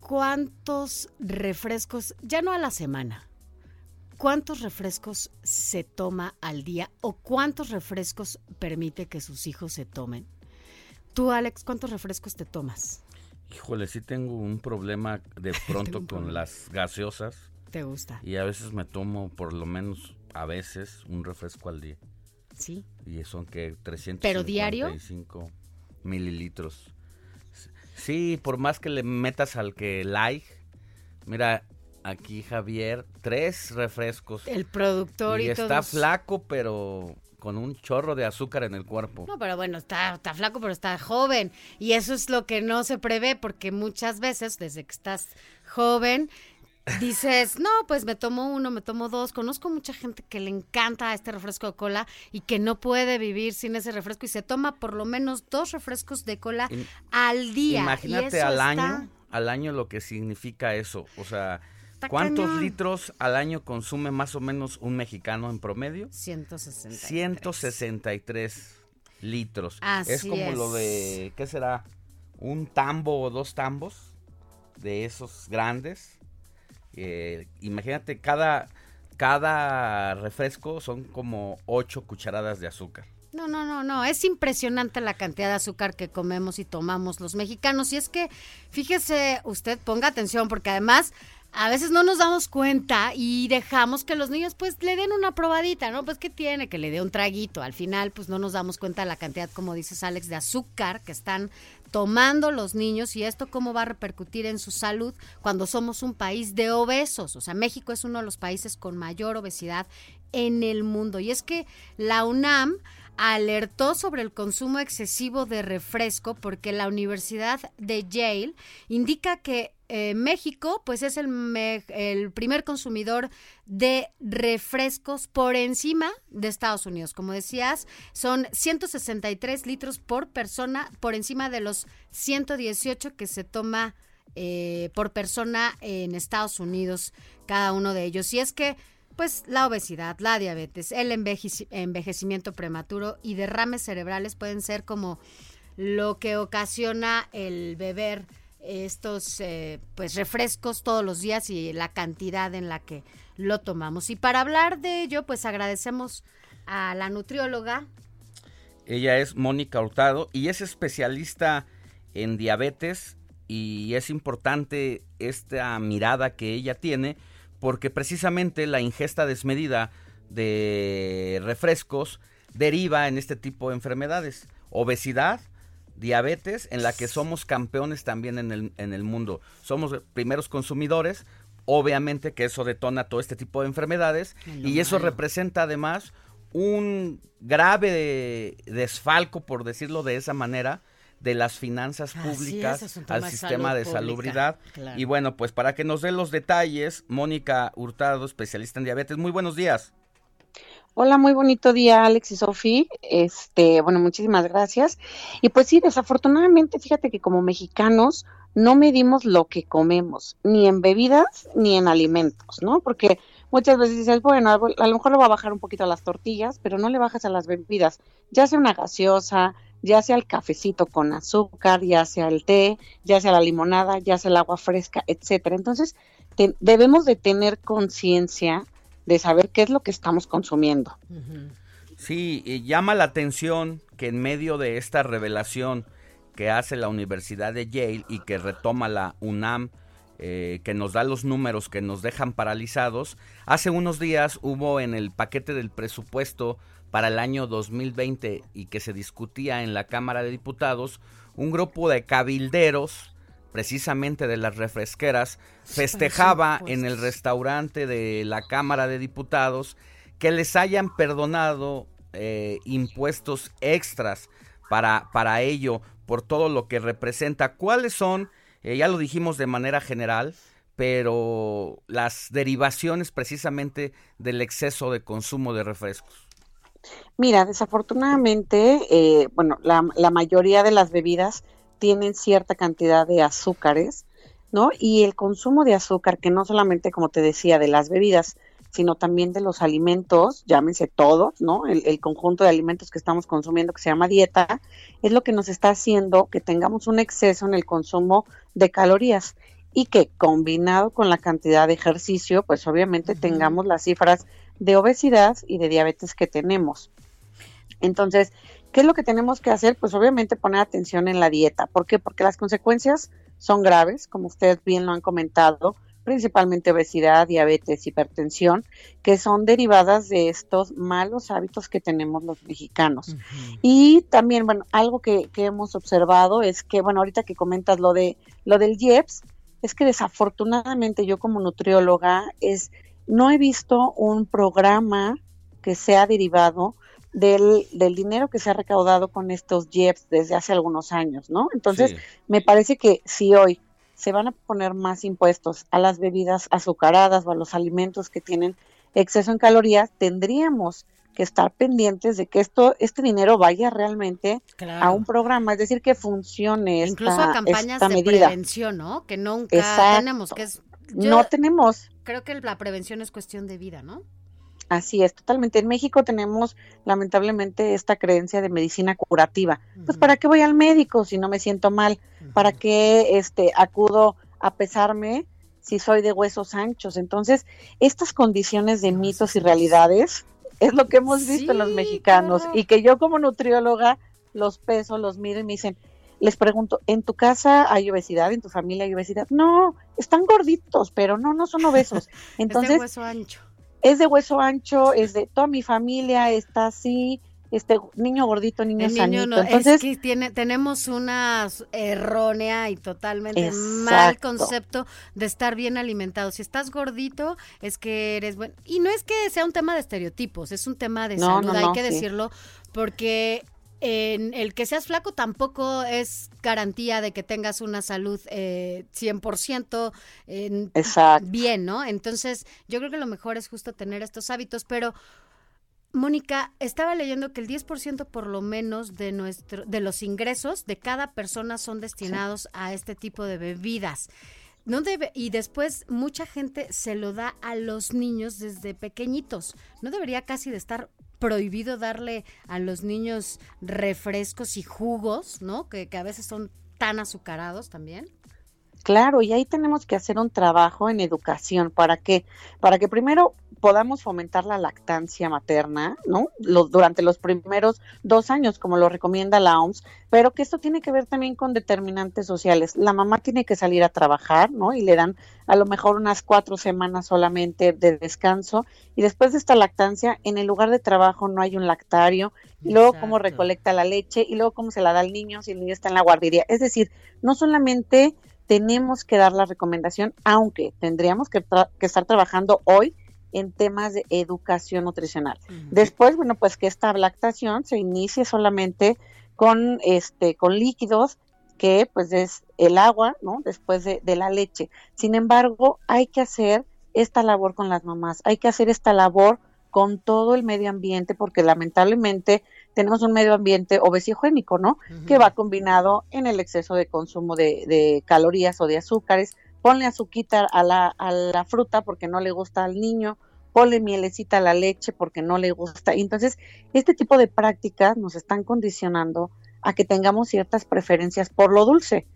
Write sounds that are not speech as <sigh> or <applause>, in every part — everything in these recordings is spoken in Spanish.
cuántos refrescos, ya no a la semana, cuántos refrescos se toma al día o cuántos refrescos permite que sus hijos se tomen? Tú, Alex, ¿cuántos refrescos te tomas? Híjole, sí tengo un problema de <laughs> pronto con las gaseosas. ¿Te gusta? Y a veces me tomo por lo menos, a veces, un refresco al día. Sí. Y son que 355 ¿Pero diario? mililitros. Sí, por más que le metas al que like. Mira, aquí Javier, tres refrescos. El productor y, y está todos- flaco, pero con un chorro de azúcar en el cuerpo. No, pero bueno, está, está flaco, pero está joven. Y eso es lo que no se prevé, porque muchas veces, desde que estás joven, dices, no, pues me tomo uno, me tomo dos. Conozco mucha gente que le encanta este refresco de cola y que no puede vivir sin ese refresco y se toma por lo menos dos refrescos de cola al día. Imagínate al está- año, al año lo que significa eso. O sea, Está ¿cuántos cañón. litros al año consume más o menos un mexicano en promedio? 163. 163 litros. Así es como lo de, ¿qué será? Un tambo o dos tambos de esos grandes. Eh, imagínate, cada, cada refresco son como 8 cucharadas de azúcar. No, no, no, no. Es impresionante la cantidad de azúcar que comemos y tomamos los mexicanos. Y es que, fíjese usted, ponga atención, porque además a veces no nos damos cuenta y dejamos que los niños pues le den una probadita, ¿no? Pues que tiene, que le dé un traguito. Al final pues no nos damos cuenta de la cantidad, como dices Alex, de azúcar que están tomando los niños y esto cómo va a repercutir en su salud cuando somos un país de obesos. O sea, México es uno de los países con mayor obesidad en el mundo. Y es que la UNAM alertó sobre el consumo excesivo de refresco porque la Universidad de Yale indica que eh, México pues es el, me- el primer consumidor de refrescos por encima de Estados Unidos. Como decías, son 163 litros por persona por encima de los 118 que se toma eh, por persona en Estados Unidos, cada uno de ellos. Y es que pues la obesidad, la diabetes, el envejeci- envejecimiento prematuro y derrames cerebrales pueden ser como lo que ocasiona el beber estos eh, pues refrescos todos los días y la cantidad en la que lo tomamos. Y para hablar de ello, pues agradecemos a la nutrióloga Ella es Mónica Hurtado y es especialista en diabetes y es importante esta mirada que ella tiene porque precisamente la ingesta desmedida de refrescos deriva en este tipo de enfermedades, obesidad, diabetes, en la que somos campeones también en el, en el mundo. Somos primeros consumidores, obviamente que eso detona todo este tipo de enfermedades lo y eso malo. representa además un grave desfalco, por decirlo de esa manera, de las finanzas es, públicas es al de sistema salud de pública, salubridad. claro. Y bueno, pues para que nos dé los detalles, Mónica Hurtado, especialista en diabetes, muy buenos días. Hola, muy bonito día, Alex y Sofi. Este, bueno, muchísimas gracias. Y pues sí, desafortunadamente, fíjate que como mexicanos no medimos lo que comemos, ni en bebidas ni en alimentos, ¿no? Porque muchas veces dices, bueno, a lo mejor le va a bajar un poquito a las tortillas, pero no le bajas a las bebidas, ya sea una gaseosa, ya sea el cafecito con azúcar, ya sea el té, ya sea la limonada, ya sea el agua fresca, etcétera. Entonces, debemos de tener conciencia de saber qué es lo que estamos consumiendo. Sí, y llama la atención que en medio de esta revelación que hace la Universidad de Yale y que retoma la UNAM, eh, que nos da los números que nos dejan paralizados, hace unos días hubo en el paquete del presupuesto para el año 2020 y que se discutía en la Cámara de Diputados, un grupo de cabilderos, precisamente de las refresqueras, festejaba en el restaurante de la Cámara de Diputados que les hayan perdonado eh, impuestos extras para, para ello, por todo lo que representa. ¿Cuáles son, eh, ya lo dijimos de manera general, pero las derivaciones precisamente del exceso de consumo de refrescos. Mira, desafortunadamente, eh, bueno, la, la mayoría de las bebidas tienen cierta cantidad de azúcares, ¿no? Y el consumo de azúcar, que no solamente, como te decía, de las bebidas, sino también de los alimentos, llámense todos, ¿no? El, conjunto de alimentos que estamos consumiendo, que se llama dieta, es lo que nos está haciendo que tengamos un exceso en el consumo de calorías y que combinado con la cantidad de ejercicio, pues obviamente tengamos las cifras de obesidad y de diabetes que tenemos. Entonces, ¿qué es lo que tenemos que hacer? Pues obviamente poner atención en la dieta. ¿Por qué? Porque las consecuencias son graves, como ustedes bien lo han comentado, principalmente obesidad, diabetes, hipertensión, que son derivadas de estos malos hábitos que tenemos los mexicanos. Y también, bueno, algo que, que, hemos observado es que, bueno, ahorita que comentas lo de lo del IEPS, es que desafortunadamente yo como nutrióloga es no he visto un programa que sea derivado del, del, dinero que se ha recaudado con estos JEPs desde hace algunos años, ¿no? Entonces, me parece que si hoy se van a poner más impuestos a las bebidas azucaradas o a los alimentos que tienen exceso en calorías, tendríamos que estar pendientes de que esto, este dinero vaya realmente a un programa, es decir, que funcione Incluso a campañas de prevención, ¿no? Que nunca tenemos, que es... no tenemos. Creo que la prevención es cuestión de vida, ¿no? Así es, totalmente. En México tenemos lamentablemente esta creencia de medicina curativa. Pues ¿para qué voy al médico si no me siento mal? ¿Para qué este acudo a pesarme si soy de huesos anchos? Entonces, estas condiciones de mitos y realidades es lo que hemos visto en los mexicanos y que yo como nutrióloga los peso, los miro y me dicen, les pregunto, ¿en tu casa hay obesidad? ¿En tu familia hay obesidad? No, están gorditos, pero no, no son obesos. Entonces, <laughs> es de hueso ancho es de hueso ancho, es de toda mi familia está así, este niño gordito, niño, sanito. Entonces, es que tiene, tenemos una errónea y totalmente mal concepto de estar bien alimentado. Si estás gordito, es que eres bueno. Y no es que sea un tema de estereotipos, es un tema de salud, hay que decirlo, porque en el que seas flaco tampoco es garantía de que tengas una salud eh, 100% en, bien, ¿no? Entonces, yo creo que lo mejor es justo tener estos hábitos, pero Mónica, estaba leyendo que el 10% por lo menos de nuestro de los ingresos de cada persona son destinados a este tipo de bebidas. No debe, y después mucha gente se lo da a los niños desde pequeñitos. No debería casi de estar prohibido darle a los niños refrescos y jugos, ¿no? Que, que a veces son tan azucarados también. Claro, y ahí tenemos que hacer un trabajo en educación para que, para que primero podamos fomentar la lactancia materna, ¿no? durante los primeros dos años, como lo recomienda la OMS, pero que esto tiene que ver también con determinantes sociales. La mamá tiene que salir a trabajar, ¿no? Y le dan a lo mejor unas cuatro semanas solamente de descanso, y después de esta lactancia, en el lugar de trabajo no hay un lactario, y luego cómo recolecta la leche, y luego cómo se la da al niño si el niño está en la guardería. Es decir, no solamente tenemos que dar la recomendación, aunque tendríamos que, que estar trabajando hoy en temas de educación nutricional. Después, bueno, pues que esta lactación se inicie solamente con este con líquidos que pues es el agua, ¿no? Después de, de la leche. Sin embargo, hay que hacer esta labor con las mamás, hay que hacer esta labor con todo el medio ambiente, porque lamentablemente tenemos un medio ambiente obesigénico, ¿no? Que va combinado en el exceso de consumo de, de calorías o de azúcares, ponle azuquita a la, a la fruta porque no le gusta al niño, ponle mielecita a la leche porque no le gusta. Entonces, este tipo de prácticas nos están condicionando a que tengamos ciertas preferencias por lo dulce.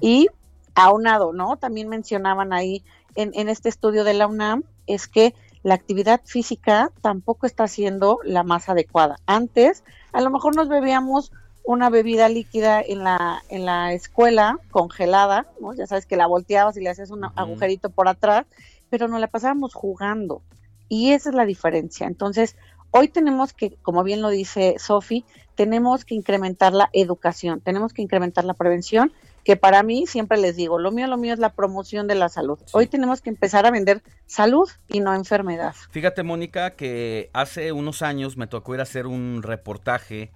Y aunado, ¿no? También mencionaban ahí en, en este estudio de la UNAM, es que la actividad física tampoco está siendo la más adecuada. Antes, a lo mejor nos bebíamos una bebida líquida en la, en la escuela congelada, ¿no? Ya sabes que la volteabas y le hacías un agujerito por atrás, pero nos la pasábamos jugando. Y esa es la diferencia. Entonces, hoy tenemos que, como bien lo dice Sofi, tenemos que incrementar la educación, tenemos que incrementar la prevención, que para mí siempre les digo, lo mío, lo mío es la promoción de la salud. Hoy tenemos que empezar a vender salud y no enfermedad. Fíjate, Mónica, que hace unos años me tocó ir a hacer un reportaje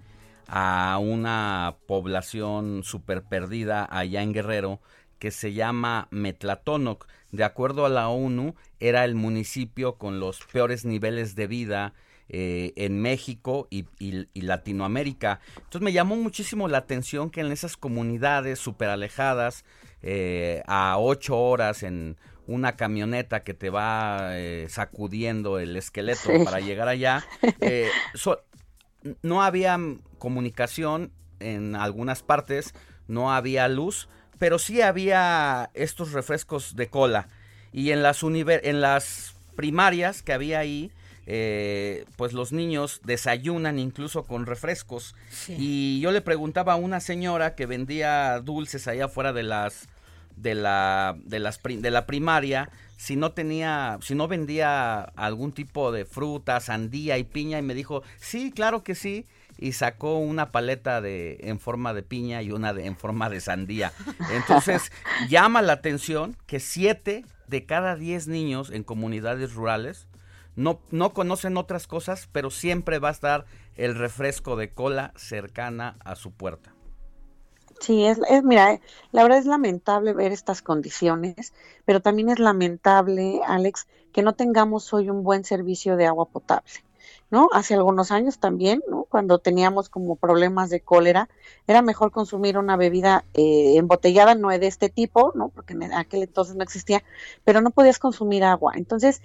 a una población súper perdida allá en Guerrero que se llama Metlatónoc. de acuerdo a la ONU, era el municipio con los peores niveles de vida eh, en México y, Latinoamérica. Entonces me llamó muchísimo la atención que en esas comunidades súper alejadas, eh, a ocho horas en una camioneta que te va eh, sacudiendo el esqueleto para llegar allá, <laughs> no había comunicación en algunas partes, no había luz, pero sí había estos refrescos de cola. Y en las, en las primarias que había ahí, eh, pues los niños desayunan incluso con refrescos. Y yo le preguntaba a una señora que vendía dulces allá afuera de las de la de las de la primaria si no tenía si no vendía algún tipo de fruta, sandía y piña y me dijo, "Sí, claro que sí." y sacó una paleta de en forma de piña y una de, en forma de sandía. Entonces, <laughs> llama la atención que siete de cada diez niños en comunidades rurales no, no conocen otras cosas, pero siempre va a estar el refresco de cola cercana a su puerta. Sí, es, es, mira, la verdad es lamentable ver estas condiciones, pero también es lamentable, Alex, que no tengamos hoy un buen servicio de agua potable. ¿no? Hace algunos años también, ¿no? Cuando teníamos como problemas de cólera, era mejor consumir una bebida eh, embotellada, no de este tipo, ¿no? Porque en aquel entonces no existía, pero no podías consumir agua. Entonces,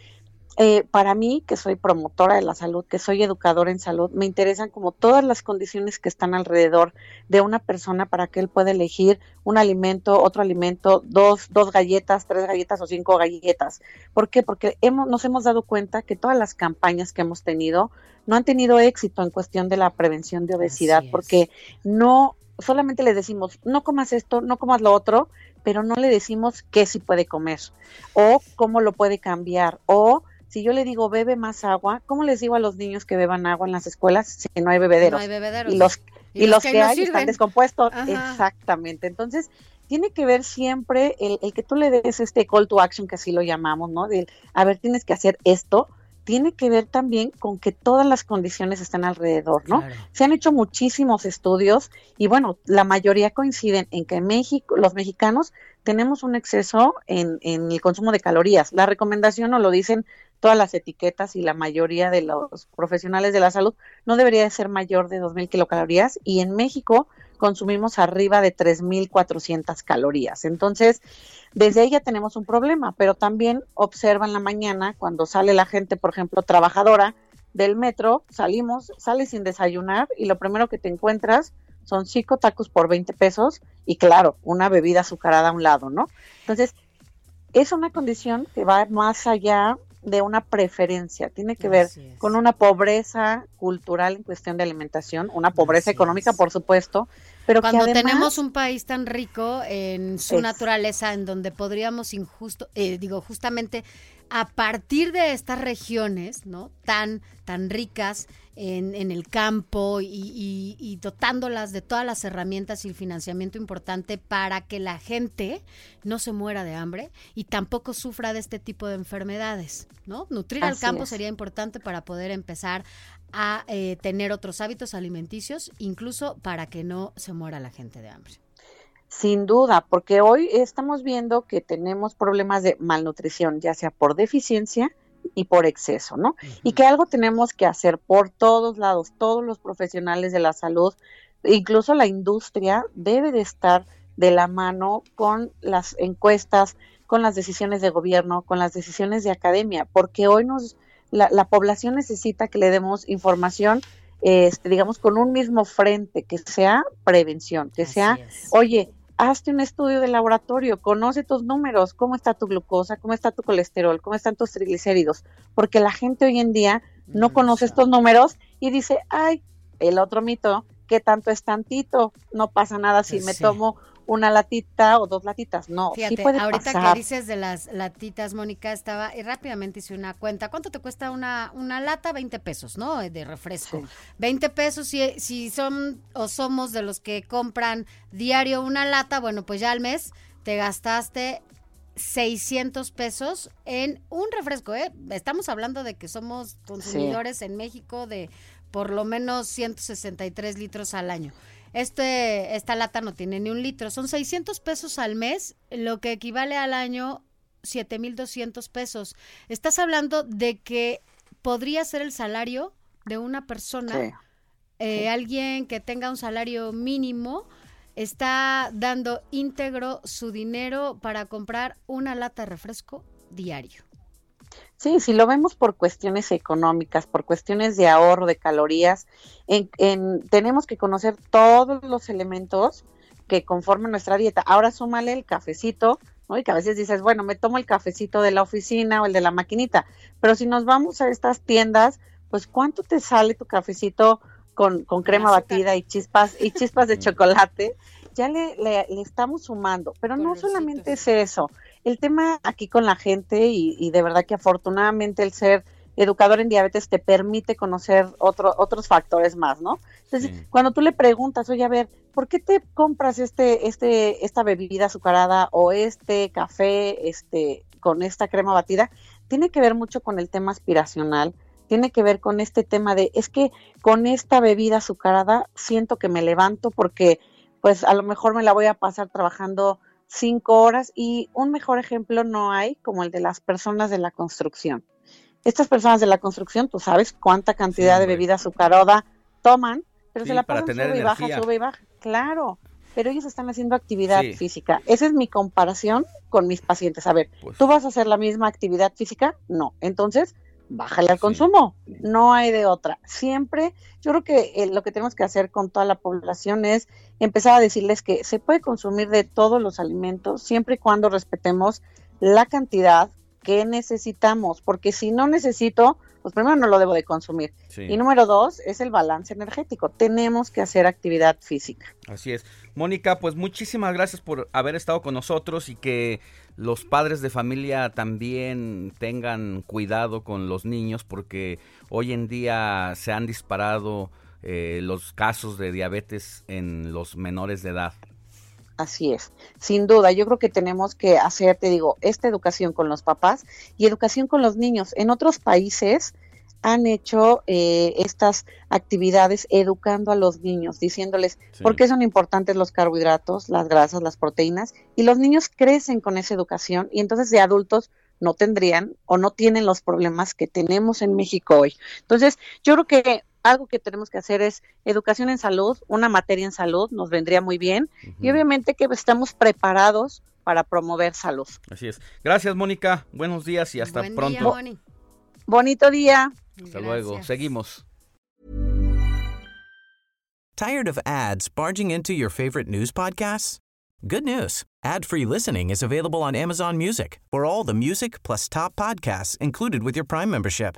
eh, para mí, que soy promotora de la salud, que soy educadora en salud, me interesan como todas las condiciones que están alrededor de una persona para que él pueda elegir un alimento, otro alimento, dos, dos galletas, tres galletas o cinco galletas. ¿Por qué? Porque hemos, nos hemos dado cuenta que todas las campañas que hemos tenido no han tenido éxito en cuestión de la prevención de obesidad, porque no solamente le decimos, no comas esto, no comas lo otro, pero no le decimos qué sí puede comer o cómo lo puede cambiar o si yo le digo bebe más agua, ¿cómo les digo a los niños que beban agua en las escuelas si no hay bebederos? No hay bebederos. Y los, y, los, que, hay están descompuestos. Exactamente. Entonces, tiene que ver siempre el, el, que tú le des este call to action, que así lo llamamos, ¿no? De, a ver, tienes que hacer esto, tiene que ver también con que todas las condiciones están alrededor, ¿no? Se han hecho muchísimos estudios y bueno, la mayoría coinciden en que México, los mexicanos tenemos un exceso en, en el consumo de calorías. La recomendación nos lo dicen todas las etiquetas y la mayoría de los profesionales de la salud no debería de ser mayor de 2.000 kilocalorías y en México consumimos arriba de 3.400 calorías. Entonces, desde ahí ya tenemos un problema, pero también observa en la mañana cuando sale la gente, por ejemplo, trabajadora del metro, salimos, sales sin desayunar y lo primero que te encuentras son cinco tacos por 20 pesos y claro, una bebida azucarada a un lado, ¿no? Entonces, es una condición que va más allá de una preferencia, tiene que ver con una pobreza cultural en cuestión de alimentación, una pobreza económica, por supuesto, pero cuando que tenemos un país tan rico en su naturaleza, en donde podríamos injusto, eh, digo, justamente a partir de estas regiones, ¿no? Tan, tan ricas en, en el campo y, y, dotándolas de todas las herramientas y el financiamiento importante para que la gente no se muera de hambre y tampoco sufra de este tipo de enfermedades, ¿no? Nutrir al campo sería importante para poder empezar a eh, tener otros hábitos alimenticios, incluso para que no se muera la gente de hambre. Sin duda, porque hoy estamos viendo que tenemos problemas de malnutrición, ya sea por deficiencia y por exceso, ¿no? Y que algo tenemos que hacer por todos lados, todos los profesionales de la salud, incluso la industria debe de estar de la mano con las encuestas, con las decisiones de gobierno, con las decisiones de academia, porque hoy nos la, la población necesita que le demos información este, digamos, con un mismo frente, que sea prevención, que sea, oye, hazte un estudio de laboratorio, conoce tus números, cómo está tu glucosa, cómo está tu colesterol, cómo están tus triglicéridos, porque la gente hoy en día no conoce estos números y dice, ay, el otro mito, que tanto es tantito, no pasa nada si me tomo una latita o dos latitas. No, Fíjate, sí puede ahorita que dices de las latitas, Mónica, estaba y rápidamente hice una cuenta. ¿Cuánto te cuesta una, una lata? 20 pesos, ¿no? De refresco. 20 pesos si, si son o somos de los que compran diario una lata, bueno, pues ya al mes te gastaste 600 pesos en un refresco, ¿eh? Estamos hablando de que somos consumidores en México de por lo menos 163 litros al año. Este, esta lata no tiene ni un litro, son 600 pesos al mes, lo que equivale al año 7.200 pesos. Estás hablando de que podría ser el salario de una persona, eh, alguien que tenga un salario mínimo, está dando íntegro su dinero para comprar una lata de refresco diario. Sí, si lo vemos por cuestiones económicas, por cuestiones de ahorro de calorías, en, tenemos que conocer todos los elementos que conforman nuestra dieta. Ahora súmale el cafecito, ¿no? Y que a veces dices, bueno, me tomo el cafecito de la oficina o el de la maquinita, pero si nos vamos a estas tiendas, pues ¿cuánto te sale tu cafecito con, con crema batida y chispas y chispas de chocolate? Ya le, le, estamos sumando, pero no solamente es eso. El tema aquí con la gente y, y de verdad que afortunadamente el ser educador en diabetes te permite conocer otro, otros factores más, ¿no? Entonces, cuando tú le preguntas, oye, a ver, ¿por qué te compras este, este, esta bebida azucarada o este café, este, con esta crema batida? Tiene que ver mucho con el tema aspiracional, tiene que ver con este tema de, es que con esta bebida azucarada siento que me levanto porque, pues, a lo mejor me la voy a pasar trabajando cinco horas y un mejor ejemplo no hay como el de las personas de la construcción estas personas de la construcción, tú sabes cuánta cantidad de bebida azucarada toman, pero se la pasan sube y baja, sube y baja. Claro, pero ellos están haciendo actividad física. Esa es mi comparación con mis pacientes. A ver, pues ¿tú vas a hacer la misma actividad física? No. Entonces, bájale al consumo. No hay de otra. Siempre, yo creo que eh, lo que tenemos que hacer con toda la población es empezar a decirles que se puede consumir de todos los alimentos siempre y cuando respetemos la cantidad, qué necesitamos, porque si no necesito, pues primero no lo debo de consumir. Y número dos es el balance energético. Tenemos que hacer actividad física. Así es. Mónica, pues muchísimas gracias por haber estado con nosotros y que los padres de familia también tengan cuidado con los niños porque hoy en día se han disparado eh, los casos de diabetes en los menores de edad. Así es, sin duda, yo creo que tenemos que hacer, te digo, esta educación con los papás y educación con los niños. En otros países han hecho eh, estas actividades educando a los niños, diciéndoles por qué son importantes los carbohidratos, las grasas, las proteínas, y los niños crecen con esa educación y entonces de adultos no tendrían o no tienen los problemas que tenemos en México hoy. Entonces, yo creo que algo que tenemos que hacer es educación en salud, una materia en salud, nos vendría muy bien, y obviamente que estamos preparados para promover salud. Así es. Gracias, Mónica. Buenos días y hasta pronto. Bonito día. Hasta luego. Seguimos. Tired of ads barging into your favorite news podcasts? Good news. Ad-free listening is available on Amazon Music. For all the music plus top podcasts included with your Prime membership.